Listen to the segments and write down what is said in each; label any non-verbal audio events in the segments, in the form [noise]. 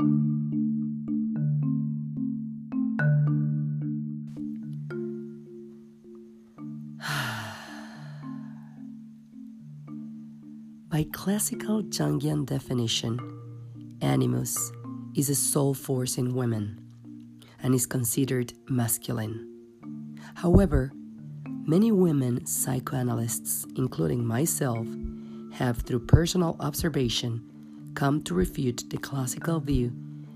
[sighs] By classical Jungian definition, animus is a soul force in women and is considered masculine. However, many women psychoanalysts, including myself, have, through personal observation, come to refute the classical view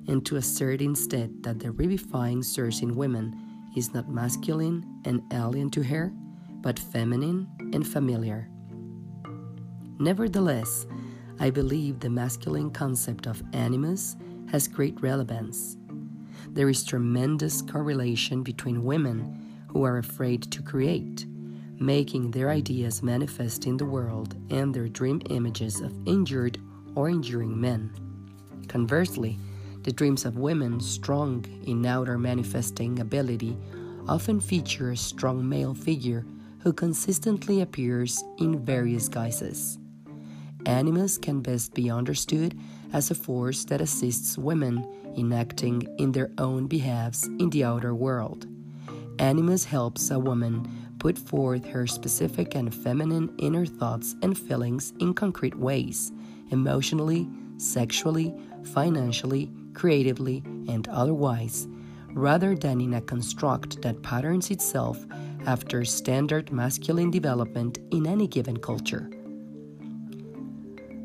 and to assert instead that the revivifying source in women is not masculine and alien to her, but feminine and familiar. Nevertheless, I believe the masculine concept of animus has great relevance. There is tremendous correlation between women who are afraid to create, making their ideas manifest in the world, and their dream images of injured or enduring men. Conversely, the dreams of women strong in outer manifesting ability often feature a strong male figure who consistently appears in various guises. Animus can best be understood as a force that assists women in acting in their own behalves in the outer world. Animus helps a woman put forth her specific and feminine inner thoughts and feelings in concrete ways, emotionally, sexually, financially, creatively, and otherwise, rather than in a construct that patterns itself after standard masculine development in any given culture.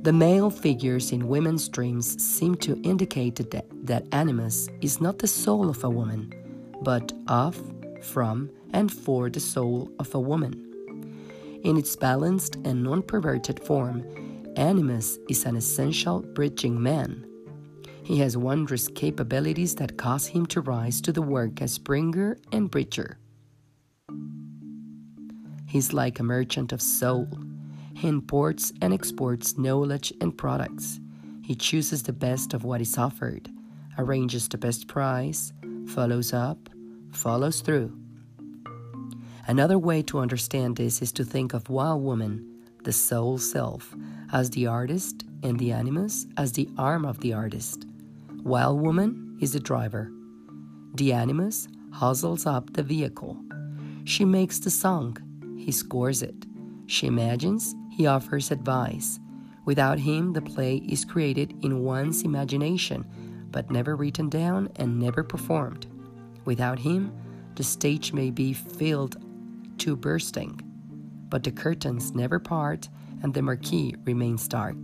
The male figures in women's dreams seem to indicate that, that animus is not the soul of a woman, but of, from, and for the soul of a woman. In its balanced and non perverted form, Animus is an essential bridging man. He has wondrous capabilities that cause him to rise to the work as bringer and bridger. He's like a merchant of soul he imports and exports knowledge and products. He chooses the best of what is offered, arranges the best price, follows up, follows through. Another way to understand this is to think of Wild Woman, the soul self, as the artist and the animus as the arm of the artist. while Woman is the driver. The animus hustles up the vehicle. She makes the song, he scores it. She imagines, he offers advice. Without him, the play is created in one's imagination, but never written down and never performed. Without him, the stage may be filled to bursting, but the curtains never part and the marquee remains dark.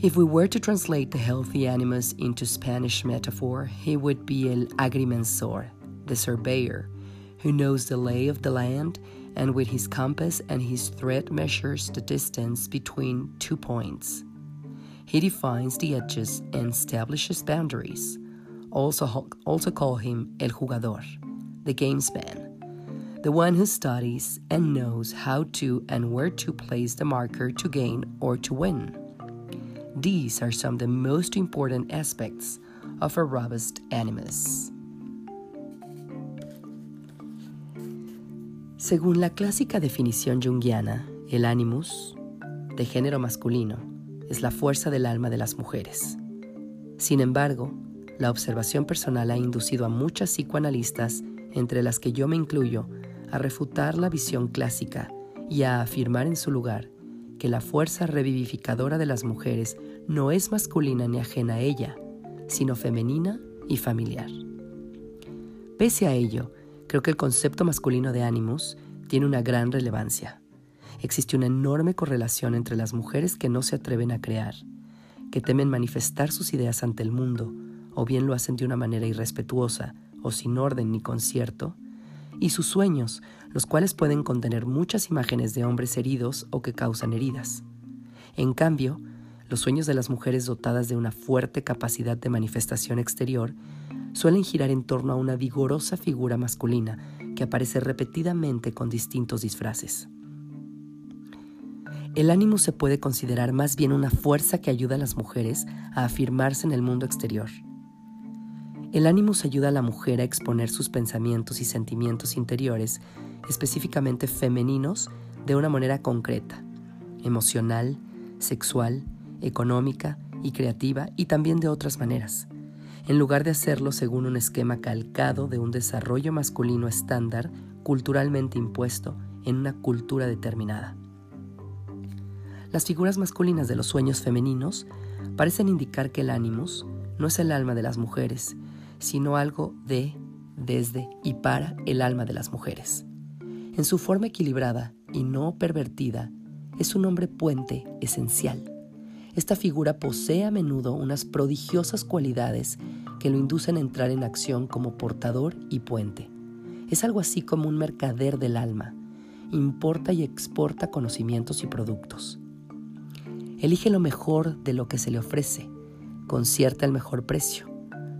If we were to translate the healthy animus into Spanish metaphor, he would be el agrimensor, the surveyor, who knows the lay of the land and with his compass and his thread measures the distance between two points. He defines the edges and establishes boundaries. Also, also call him el jugador, the gamesman, the one who studies and knows how to and where to place the marker to gain or to win. These are some of the most important aspects of a robust animus. Según la clásica definición junguiana, el animus, de género masculino, es la fuerza del alma de las mujeres. Sin embargo, la observación personal ha inducido a muchas psicoanalistas, entre las que yo me incluyo, a refutar la visión clásica y a afirmar en su lugar que la fuerza revivificadora de las mujeres no es masculina ni ajena a ella, sino femenina y familiar. Pese a ello, Creo que el concepto masculino de animus tiene una gran relevancia. Existe una enorme correlación entre las mujeres que no se atreven a crear, que temen manifestar sus ideas ante el mundo, o bien lo hacen de una manera irrespetuosa o sin orden ni concierto, y sus sueños, los cuales pueden contener muchas imágenes de hombres heridos o que causan heridas. En cambio, los sueños de las mujeres dotadas de una fuerte capacidad de manifestación exterior suelen girar en torno a una vigorosa figura masculina que aparece repetidamente con distintos disfraces. El ánimo se puede considerar más bien una fuerza que ayuda a las mujeres a afirmarse en el mundo exterior. El ánimo ayuda a la mujer a exponer sus pensamientos y sentimientos interiores, específicamente femeninos, de una manera concreta, emocional, sexual, económica y creativa y también de otras maneras, en lugar de hacerlo según un esquema calcado de un desarrollo masculino estándar culturalmente impuesto en una cultura determinada. Las figuras masculinas de los sueños femeninos parecen indicar que el ánimos no es el alma de las mujeres, sino algo de, desde y para el alma de las mujeres. En su forma equilibrada y no pervertida, es un hombre puente esencial. Esta figura posee a menudo unas prodigiosas cualidades que lo inducen a entrar en acción como portador y puente. Es algo así como un mercader del alma. Importa y exporta conocimientos y productos. Elige lo mejor de lo que se le ofrece, concierta el mejor precio,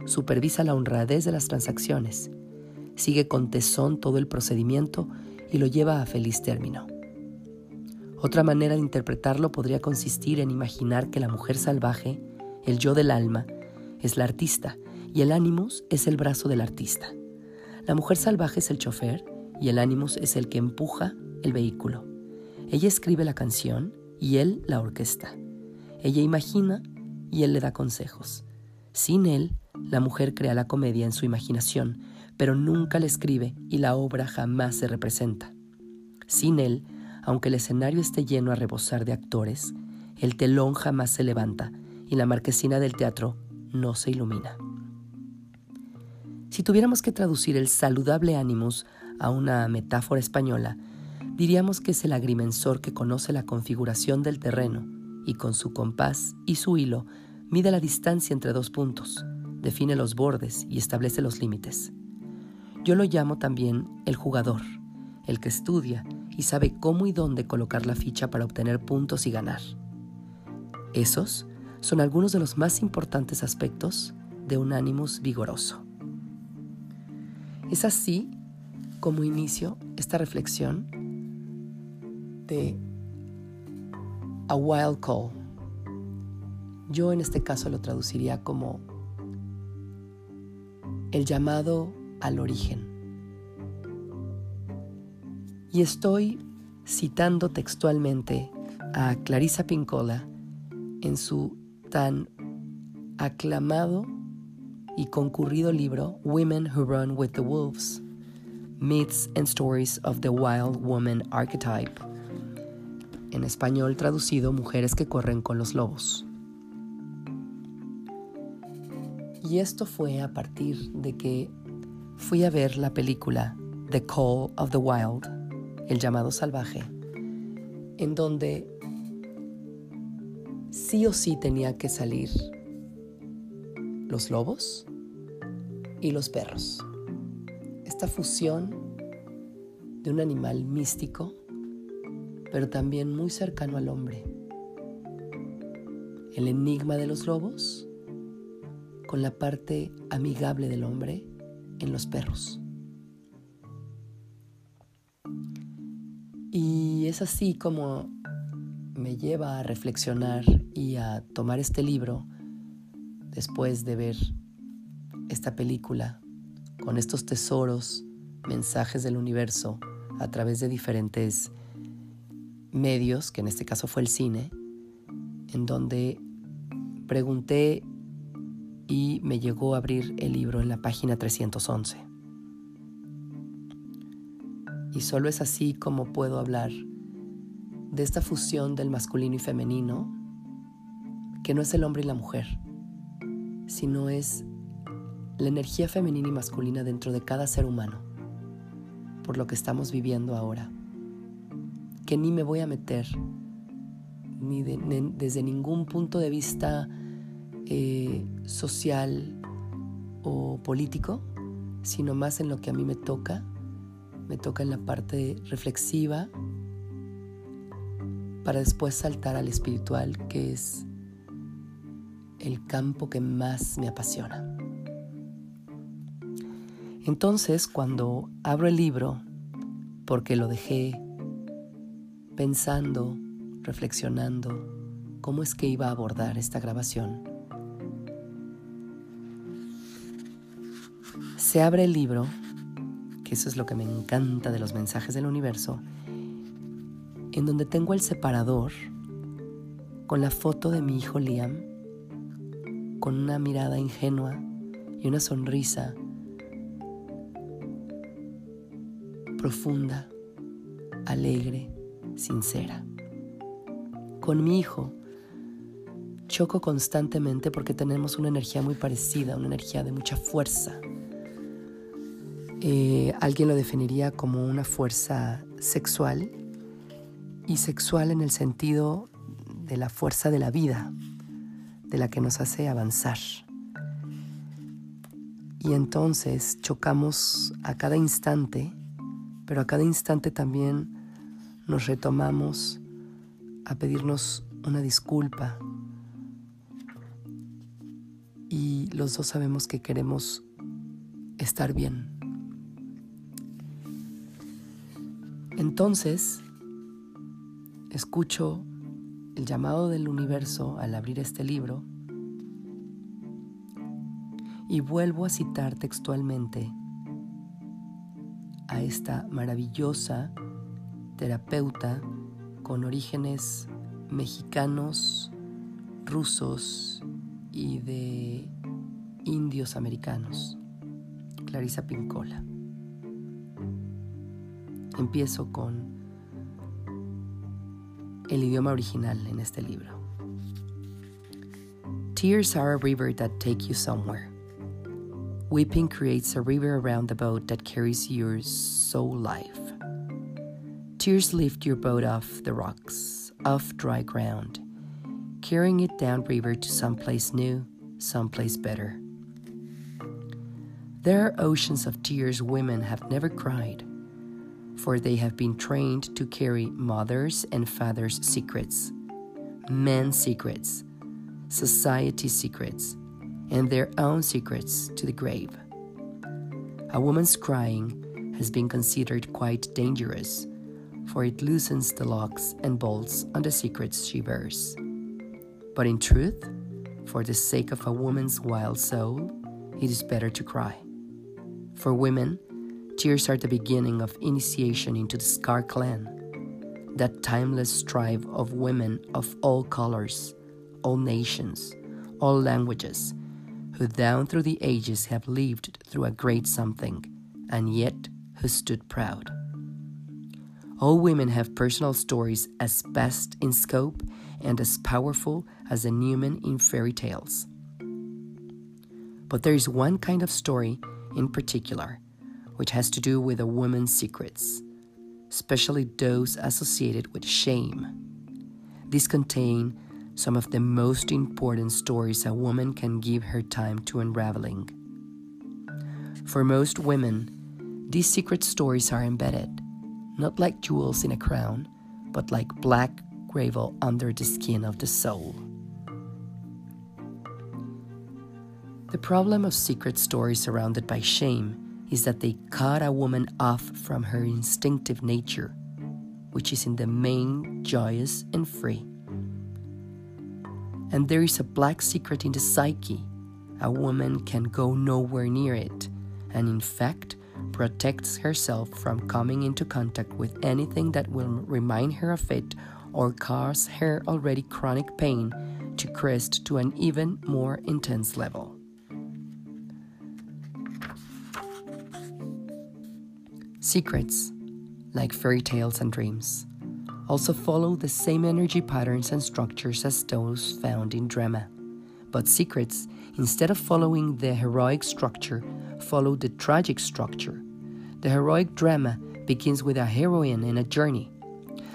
supervisa la honradez de las transacciones, sigue con tesón todo el procedimiento y lo lleva a feliz término. Otra manera de interpretarlo podría consistir en imaginar que la mujer salvaje, el yo del alma, es la artista y el ánimos es el brazo del artista. La mujer salvaje es el chofer y el ánimos es el que empuja el vehículo. Ella escribe la canción y él la orquesta. Ella imagina y él le da consejos. Sin él, la mujer crea la comedia en su imaginación, pero nunca la escribe y la obra jamás se representa. Sin él, aunque el escenario esté lleno a rebosar de actores, el telón jamás se levanta y la marquesina del teatro no se ilumina. Si tuviéramos que traducir el saludable ánimos a una metáfora española, diríamos que es el agrimensor que conoce la configuración del terreno y con su compás y su hilo mide la distancia entre dos puntos, define los bordes y establece los límites. Yo lo llamo también el jugador, el que estudia y sabe cómo y dónde colocar la ficha para obtener puntos y ganar. Esos son algunos de los más importantes aspectos de un ánimos vigoroso. Es así como inicio esta reflexión de A Wild Call. Yo en este caso lo traduciría como el llamado al origen. Y estoy citando textualmente a Clarissa Pincola en su tan aclamado y concurrido libro Women Who Run with the Wolves, Myths and Stories of the Wild Woman Archetype, en español traducido Mujeres que corren con los lobos. Y esto fue a partir de que fui a ver la película The Call of the Wild, El llamado salvaje, en donde sí o sí tenía que salir los lobos y los perros. Esta fusión de un animal místico pero también muy cercano al hombre. El enigma de los lobos con la parte amigable del hombre en los perros. Y es así como me lleva a reflexionar y a tomar este libro después de ver esta película con estos tesoros, mensajes del universo a través de diferentes medios, que en este caso fue el cine, en donde pregunté y me llegó a abrir el libro en la página 311. Y solo es así como puedo hablar de esta fusión del masculino y femenino, que no es el hombre y la mujer, sino es la energía femenina y masculina dentro de cada ser humano, por lo que estamos viviendo ahora que ni me voy a meter, ni, desde ningún punto de vista eh, social o político, sino más en lo que a mí me toca. Me toca en la parte reflexiva para después saltar al espiritual, que es el campo que más me apasiona. Entonces, cuando abro el libro, porque lo dejé pensando, reflexionando cómo es que iba a abordar esta grabación. Se abre el libro, que eso es lo que me encanta de los mensajes del universo, en donde tengo el separador con la foto de mi hijo Liam con una mirada ingenua y una sonrisa profunda, alegre, sincera. Con mi hijo choco constantemente porque tenemos una energía muy parecida, una energía de mucha fuerza. Eh, alguien lo definiría como una fuerza sexual y sexual en el sentido de la fuerza de la vida, de la que nos hace avanzar. Y entonces chocamos a cada instante, pero a cada instante también nos retomamos a pedirnos una disculpa. Y los dos sabemos que queremos estar bien. Entonces, escucho el llamado del universo al abrir este libro y vuelvo a citar textualmente a esta maravillosa terapeuta con orígenes mexicanos, rusos y de indios americanos, Clarisa Pincola. Empiezo con el idioma original en este libro. Tears are a river that take you somewhere. Weeping creates a river around the boat that carries your soul life. Tears lift your boat off the rocks, off dry ground, carrying it downriver to someplace new, someplace better. There are oceans of tears women have never cried, for they have been trained to carry mothers' and fathers' secrets, men's secrets, society's secrets, and their own secrets to the grave. A woman's crying has been considered quite dangerous, for it loosens the locks and bolts on the secrets she bears. But in truth, for the sake of a woman's wild soul, it is better to cry. For women, tears are the beginning of initiation into the Scar clan, that timeless strive of women of all colors, all nations, all languages, who down through the ages have lived through a great something, and yet who stood proud. All women have personal stories as vast in scope and as powerful as the Newman in fairy tales. But there is one kind of story in particular which has to do with a woman's secrets, especially those associated with shame. These contain some of the most important stories a woman can give her time to unraveling. For most women, these secret stories are embedded, not like jewels in a crown, but like black gravel under the skin of the soul. The problem of secret stories surrounded by shame is that they cut a woman off from her instinctive nature, which is in the main joyous and free and there is a black secret in the psyche. A woman can go nowhere near it, and in fact, protects herself from coming into contact with anything that will remind her of it or cause her already chronic pain to crest to an even more intense level. Secrets, like fairy tales and dreams, also follow the same energy patterns and structures as those found in drama. But secrets, instead of following the heroic structure, follow the tragic structure. The heroic drama begins with a heroine in a journey.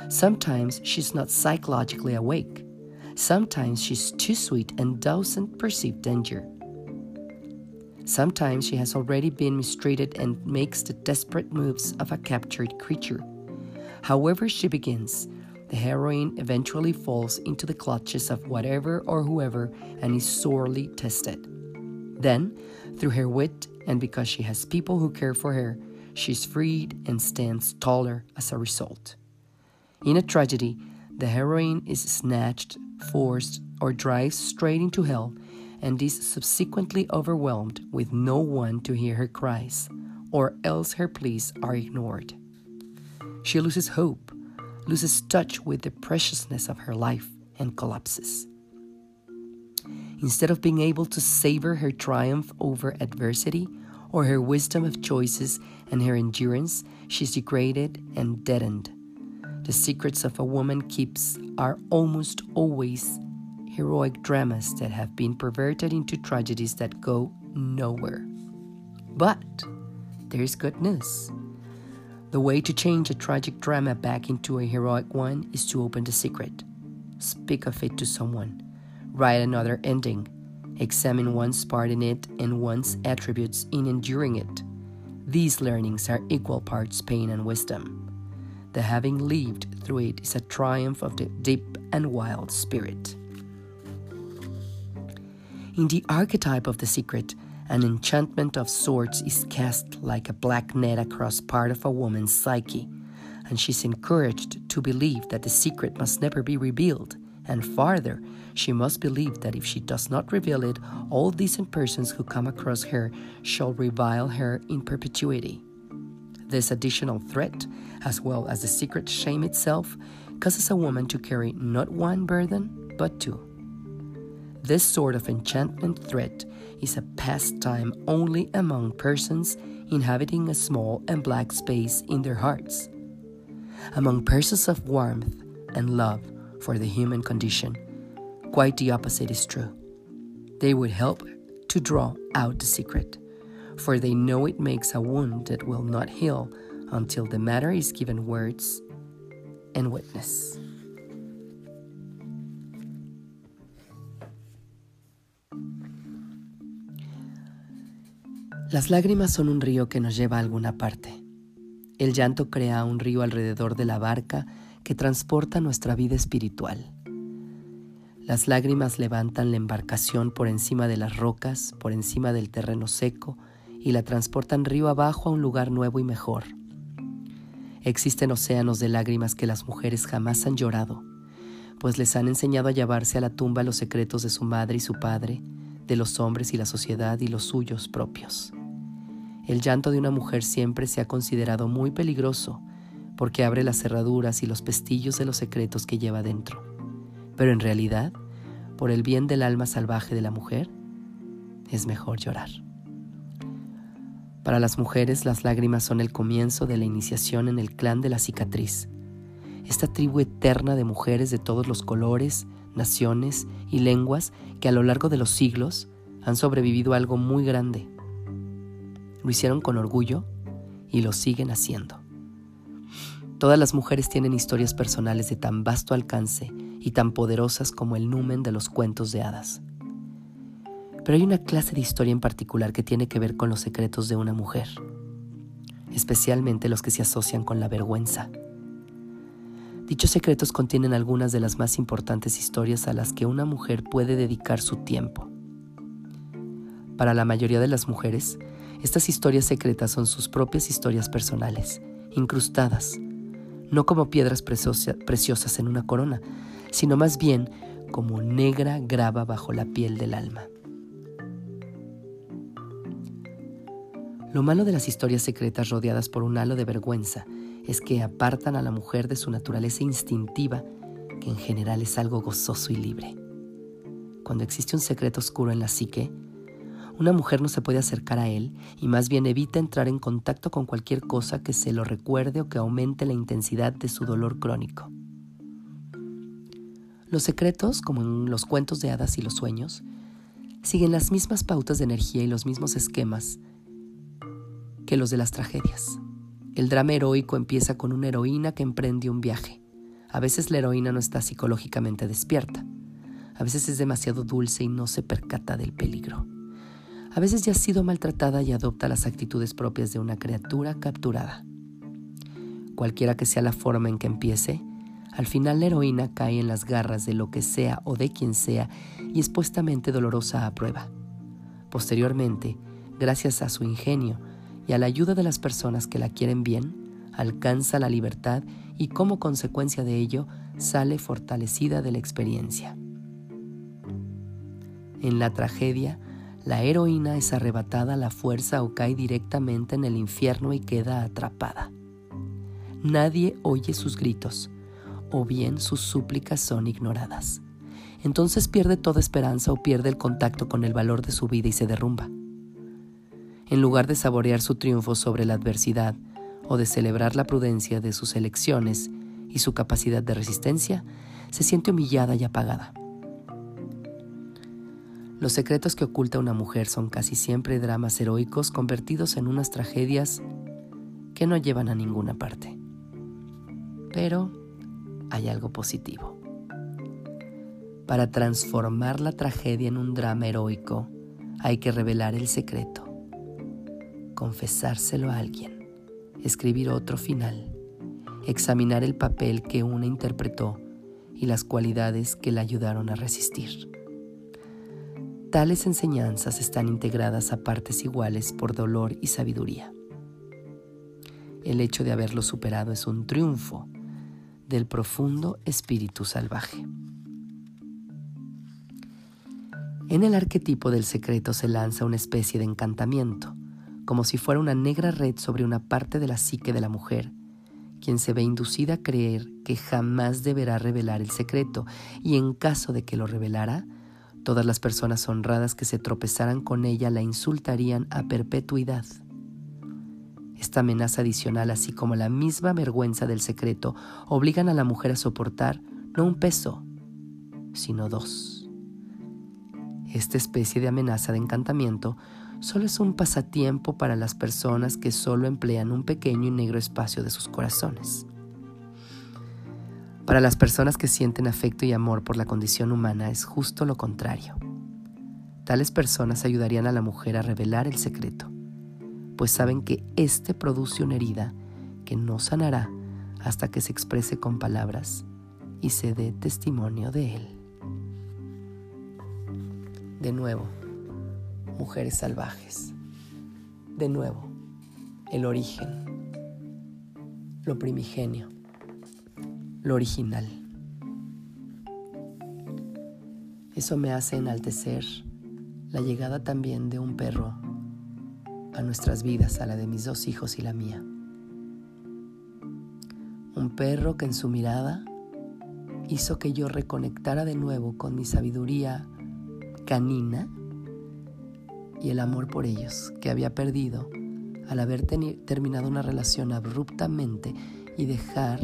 Sometimes she's not psychologically awake. Sometimes she's too sweet and doesn't perceive danger. Sometimes she has already been mistreated and makes the desperate moves of a captured creature. However, she begins, the heroine eventually falls into the clutches of whatever or whoever and is sorely tested. Then, through her wit and because she has people who care for her, she's freed and stands taller as a result. In a tragedy, the heroine is snatched, forced, or drives straight into hell and is subsequently overwhelmed with no one to hear her cries, or else her pleas are ignored. She loses hope, loses touch with the preciousness of her life, and collapses. Instead of being able to savor her triumph over adversity, or her wisdom of choices and her endurance, she's degraded and deadened. The secrets of a woman keeps are almost always heroic dramas that have been perverted into tragedies that go nowhere. But there's good news. The way to change a tragic drama back into a heroic one is to open the secret. Speak of it to someone. Write another ending. Examine one's part in it and one's attributes in enduring it. These learnings are equal parts pain and wisdom. The having lived through it is a triumph of the deep and wild spirit. In the archetype of the secret, an enchantment of sorts is cast like a black net across part of a woman's psyche, and she's encouraged to believe that the secret must never be revealed, and farther, she must believe that if she does not reveal it, all decent persons who come across her shall revile her in perpetuity. This additional threat, as well as the secret shame itself, causes a woman to carry not one burden, but two. This sort of enchantment threat is a pastime only among persons inhabiting a small and black space in their hearts. Among persons of warmth and love for the human condition, quite the opposite is true. They would help to draw out the secret, for they know it makes a wound that will not heal until the matter is given words and witness. Las lágrimas son un río que nos lleva a alguna parte. El llanto crea un río alrededor de la barca que transporta nuestra vida espiritual. Las lágrimas levantan la embarcación por encima de las rocas, por encima del terreno seco, y la transportan río abajo a un lugar nuevo y mejor. Existen océanos de lágrimas que las mujeres jamás han llorado, pues les han enseñado a llevarse a la tumba los secretos de su madre y su padre, de los hombres y la sociedad y los suyos propios. El llanto de una mujer siempre se ha considerado muy peligroso porque abre las cerraduras y los pestillos de los secretos que lleva dentro. Pero en realidad, por el bien del alma salvaje de la mujer, es mejor llorar. Para las mujeres las lágrimas son el comienzo de la iniciación en el clan de la cicatriz, esta tribu eterna de mujeres de todos los colores, naciones y lenguas que a lo largo de los siglos han sobrevivido a algo muy grande, lo hicieron con orgullo y lo siguen haciendo. Todas las mujeres tienen historias personales de tan vasto alcance y tan poderosas como el numen de los cuentos de hadas. Pero hay una clase de historia en particular que tiene que ver con los secretos de una mujer, especialmente los que se asocian con la vergüenza. Dichos secretos contienen algunas de las más importantes historias a las que una mujer puede dedicar su tiempo. Para la mayoría de las mujeres, estas historias secretas son sus propias historias personales, incrustadas, no como piedras preciosas en una corona, sino más bien como negra grava bajo la piel del alma. Lo malo de las historias secretas rodeadas por un halo de vergüenza es que apartan a la mujer de su naturaleza instintiva, que en general es algo gozoso y libre. Cuando existe un secreto oscuro en la psique, una mujer no se puede acercar a él y más bien evita entrar en contacto con cualquier cosa que se lo recuerde o que aumente la intensidad de su dolor crónico. Los secretos, como en los cuentos de hadas y los sueños, siguen las mismas pautas de energía y los mismos esquemas que los de las tragedias. El drama heroico empieza con una heroína que emprende un viaje. A veces la heroína no está psicológicamente despierta. A veces es demasiado dulce y no se percata del peligro a veces ya ha sido maltratada y adopta las actitudes propias de una criatura capturada. Cualquiera que sea la forma en que empiece, al final la heroína cae en las garras de lo que sea o de quien sea y es puestamente dolorosa a prueba. Posteriormente, gracias a su ingenio y a la ayuda de las personas que la quieren bien, alcanza la libertad y como consecuencia de ello sale fortalecida de la experiencia. En la tragedia, la heroína es arrebatada a la fuerza o cae directamente en el infierno y queda atrapada. Nadie oye sus gritos, o bien sus súplicas son ignoradas. entonces pierde toda esperanza o pierde el contacto con el valor de su vida y se derrumba. En lugar de saborear su triunfo sobre la adversidad o de celebrar la prudencia de sus elecciones y su capacidad de resistencia, se siente humillada y apagada. Los secretos que oculta una mujer son casi siempre dramas heroicos convertidos en unas tragedias que no llevan a ninguna parte. Pero hay algo positivo. Para transformar la tragedia en un drama heroico, hay que revelar el secreto, confesárselo a alguien, escribir otro final, examinar el papel que una interpretó y las cualidades que la ayudaron a resistir. Tales enseñanzas están integradas a partes iguales por dolor y sabiduría. El hecho de haberlo superado es un triunfo del profundo espíritu salvaje. En el arquetipo del secreto se lanza una especie de encantamiento, como si fuera una negra red sobre una parte de la psique de la mujer, quien se ve inducida a creer que jamás deberá revelar el secreto y en caso de que lo revelara, todas las personas honradas que se tropezaran con ella la insultarían a perpetuidad. Esta amenaza adicional, así como la misma vergüenza del secreto, obligan a la mujer a soportar no un peso, sino dos. Esta especie de amenaza de encantamiento solo es un pasatiempo para las personas que solo emplean un pequeño y negro espacio de sus corazones. Para las personas que sienten afecto y amor por la condición humana es justo lo contrario. Tales personas ayudarían a la mujer a revelar el secreto, pues saben que éste produce una herida que no sanará hasta que se exprese con palabras y se dé testimonio de él. De nuevo, mujeres salvajes. De nuevo, el origen, lo primigenio, lo original. Eso me hace enaltecer la llegada también de un perro a nuestras vidas, a la de mis dos hijos y la mía. Un perro que en su mirada hizo que yo reconectara de nuevo con mi sabiduría canina y el amor por ellos que había perdido al haber terminado una relación abruptamente y dejar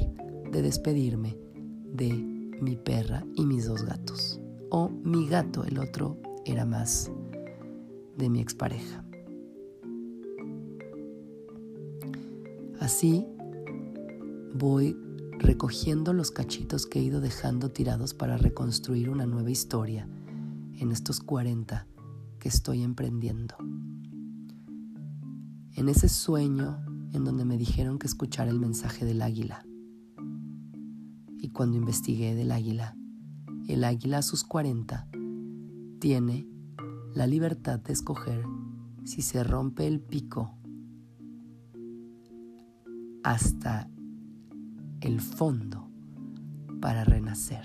de despedirme de mi perra y mis dos gatos. O mi gato, el otro era más de mi expareja. Así voy recogiendo los cachitos que he ido dejando tirados para reconstruir una nueva historia en estos 40 que estoy emprendiendo. En ese sueño en donde me dijeron que escuchara el mensaje del águila. Cuando investigué del águila, el águila a sus 40 tiene la libertad de escoger si se rompe el pico hasta el fondo para renacer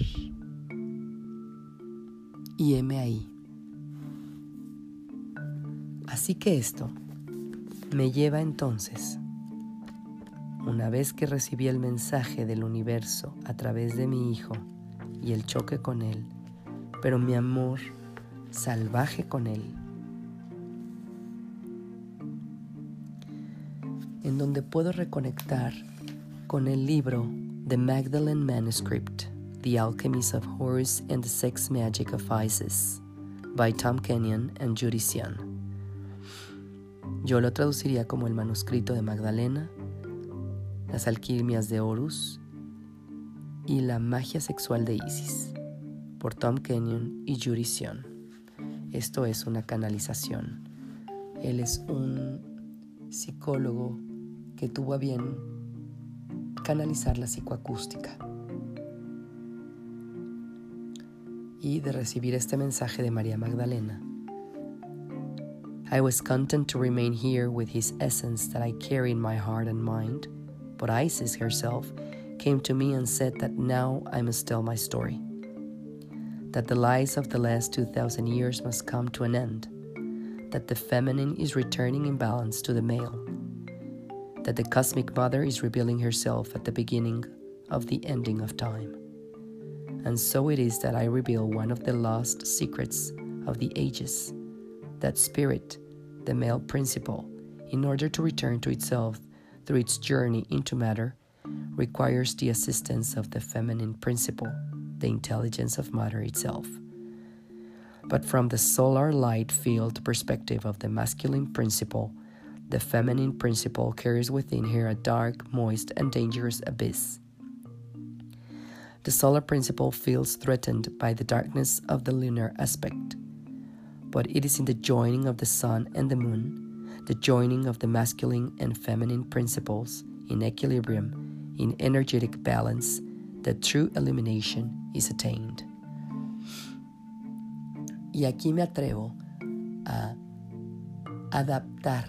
y heme ahí. Así que esto me lleva entonces, una vez que recibí el mensaje del universo a través de mi hijo y el choque con él, pero mi amor salvaje con él, en donde puedo reconectar con el libro The Magdalene Manuscript The Alchemies of Horrors and the Sex Magic of Isis by Tom Kenyon and Judy Sian. Yo lo traduciría como el manuscrito de Magdalena, las alquimias de Horus y la magia sexual de Isis, por Tom Kenyon y Judy Sian. Esto es una canalización. Él es un psicólogo que tuvo a bien canalizar la psicoacústica. y de recibir este mensaje de María Magdalena. I was content to remain here with his essence that I carry in my heart and mind, but Isis herself came to me and said that now I must tell my story. That the lies of the last 2,000 years must come to an end, that the feminine is returning in balance to the male, that the cosmic mother is revealing herself at the beginning of the ending of time. And so it is that I reveal one of the lost secrets of the ages. That spirit, the male principle, in order to return to itself through its journey into matter, requires the assistance of the feminine principle, the intelligence of matter itself. But from the solar light field perspective of the masculine principle, the feminine principle carries within her a dark, moist, and dangerous abyss. The solar principle feels threatened by the darkness of the lunar aspect, but it is in the joining of the sun and the moon, the joining of the masculine and feminine principles in equilibrium, in energetic balance, that true illumination is attained. Y aquí me atrevo a adaptar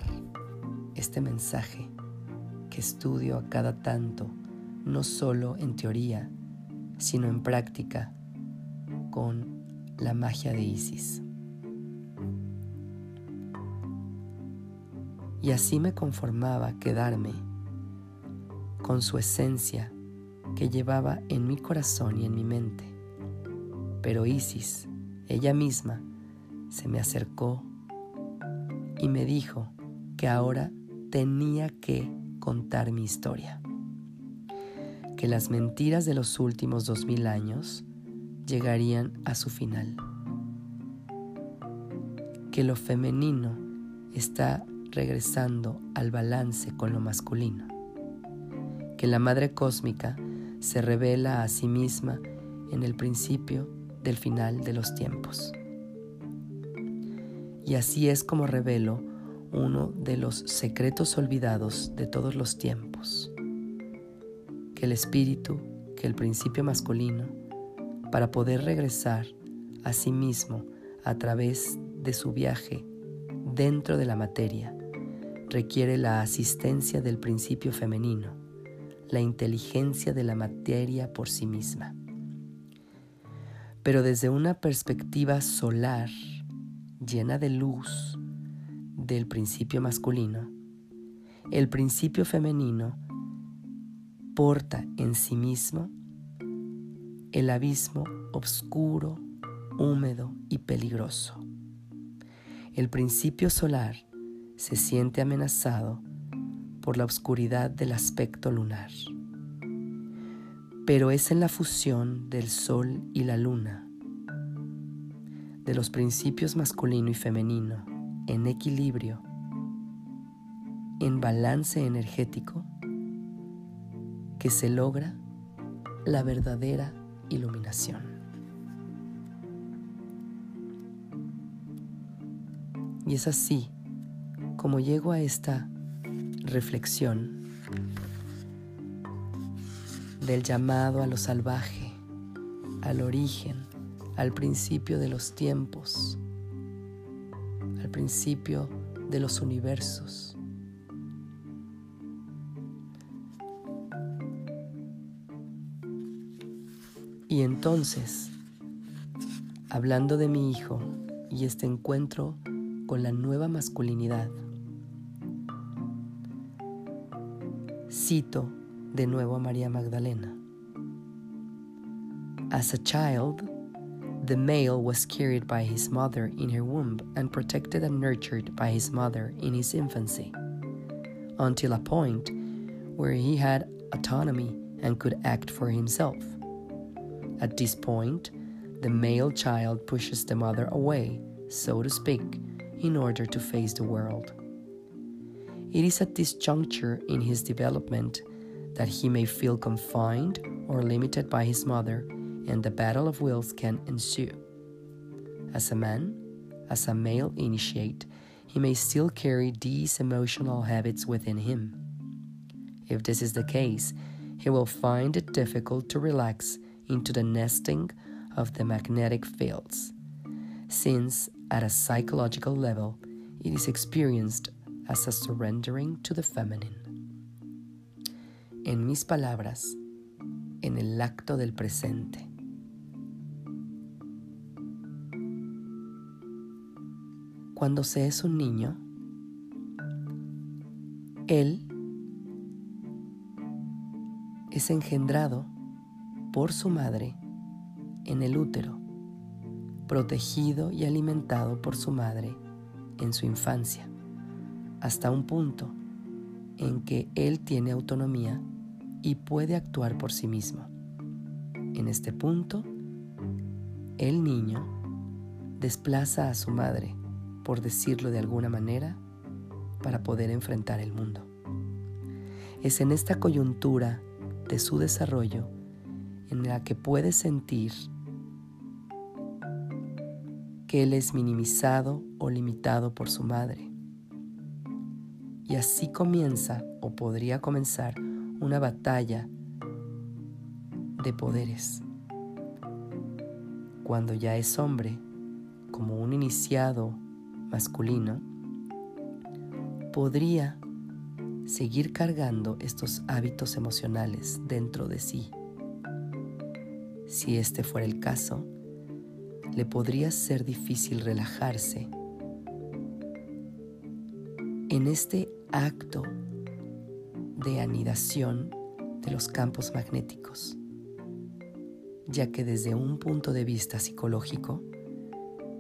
este mensaje que estudio a cada tanto, no solo en teoría, sino en práctica con la magia de Isis. Y así me conformaba quedarme con su esencia que llevaba en mi corazón y en mi mente. Pero Isis, ella misma, se me acercó y me dijo que ahora tenía que contar mi historia. Que las mentiras de los últimos dos mil años llegarían a su final. Que lo femenino está regresando al balance con lo masculino. Que la Madre Cósmica se revela a sí misma en el principio del final de los tiempos. Y así es como revelo uno de los secretos olvidados de todos los tiempos, que el espíritu, que el principio masculino, para poder regresar a sí mismo a través de su viaje dentro de la materia, requiere la asistencia del principio femenino, la inteligencia de la materia por sí misma. Pero desde una perspectiva solar, llena de luz, del principio masculino, el principio femenino porta en sí mismo el abismo oscuro, húmedo y peligroso. El principio solar se siente amenazado por la oscuridad del aspecto lunar. Pero es en la fusión del sol y la luna, de los principios masculino y femenino, en equilibrio, en balance energético, que se logra la verdadera iluminación. Y es así como llego a esta reflexión del llamado a lo salvaje, al origen, al principio de los tiempos, al principio de los universos. Y entonces, hablando de mi hijo y este encuentro con la nueva masculinidad, Cito de nuevo a María Magdalena. As a child, the male was carried by his mother in her womb and protected and nurtured by his mother in his infancy, until a point where he had autonomy and could act for himself. At this point, the male child pushes the mother away, so to speak, in order to face the world. It is at this juncture in his development that he may feel confined or limited by his mother, and the battle of wills can ensue. As a man, as a male initiate, he may still carry these emotional habits within him. If this is the case, he will find it difficult to relax into the nesting of the magnetic fields, since at a psychological level it is experienced as a surrendering to the feminine. En mis palabras, en el acto del presente. Cuando se es un niño, él es engendrado por su madre en el útero, protegido y alimentado por su madre en su infancia, hasta un punto en que él tiene autonomía y puede actuar por sí mismo. En este punto, el niño desplaza a su madre, por decirlo de alguna manera, para poder enfrentar el mundo. Es en esta coyuntura de su desarrollo en la que puede sentir que él es minimizado o limitado por su madre. Y así comienza o podría comenzar una batalla de poderes. Cuando ya es hombre, como un iniciado masculino, podría seguir cargando estos hábitos emocionales dentro de sí. Si este fuera el caso, le podría ser difícil relajarse en este acto de anidación de los campos magnéticos, ya que desde un punto de vista psicológico,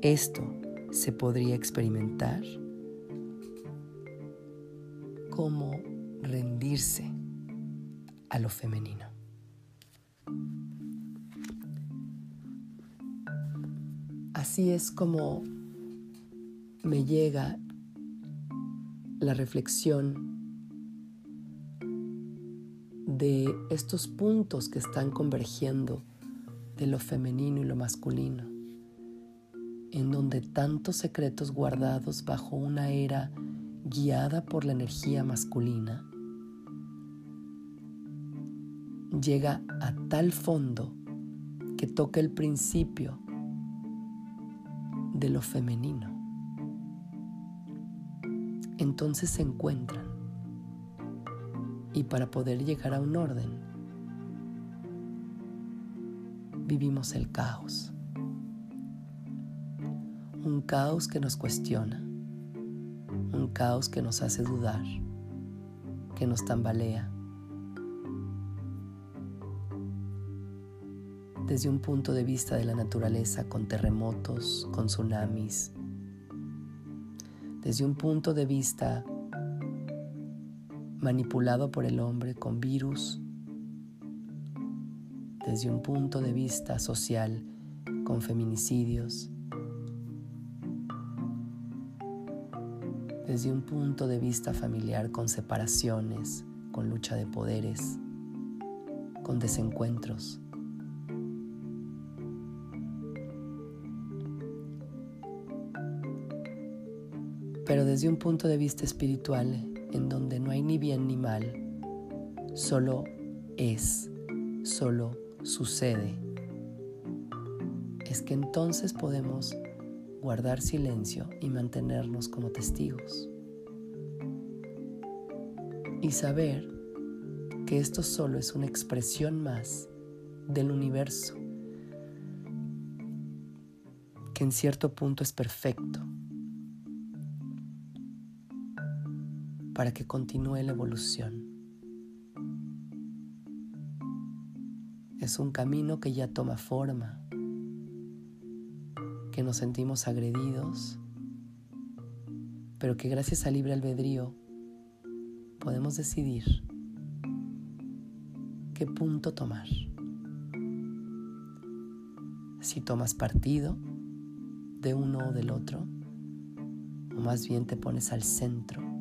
esto se podría experimentar como rendirse a lo femenino. Así es como me llega la reflexión de estos puntos que están convergiendo de lo femenino y lo masculino, en donde tantos secretos guardados bajo una era guiada por la energía masculina llega a tal fondo que toca el principio de lo femenino. Entonces se encuentran y para poder llegar a un orden vivimos el caos. Un caos que nos cuestiona, un caos que nos hace dudar, que nos tambalea, desde un punto de vista de la naturaleza con terremotos, con tsunamis, desde un punto de vista manipulado por el hombre con virus, desde un punto de vista social con feminicidios, desde un punto de vista familiar con separaciones, con lucha de poderes, con desencuentros. Desde un punto de vista espiritual en donde no hay ni bien ni mal, solo es, solo sucede, es que entonces podemos guardar silencio y mantenernos como testigos. Y saber que esto solo es una expresión más del universo, que en cierto punto es perfecto para que continúe la evolución. Es un camino que ya toma forma, que nos sentimos agredidos, pero que gracias al libre albedrío podemos decidir qué punto tomar. Si tomas partido de uno o del otro, o más bien te pones al centro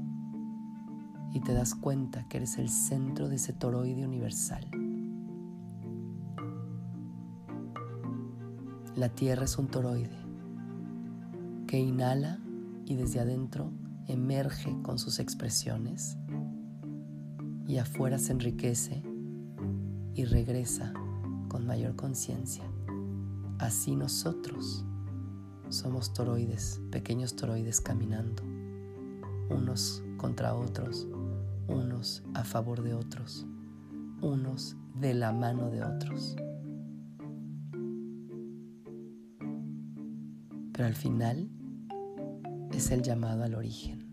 y te das cuenta que eres el centro de ese toroide universal. La Tierra es un toroide que inhala y desde adentro emerge con sus expresiones y afuera se enriquece y regresa con mayor conciencia. Así nosotros somos toroides, pequeños toroides caminando, unos contra otros, unos a favor de otros, unos de la mano de otros. Pero al final es el llamado al origen,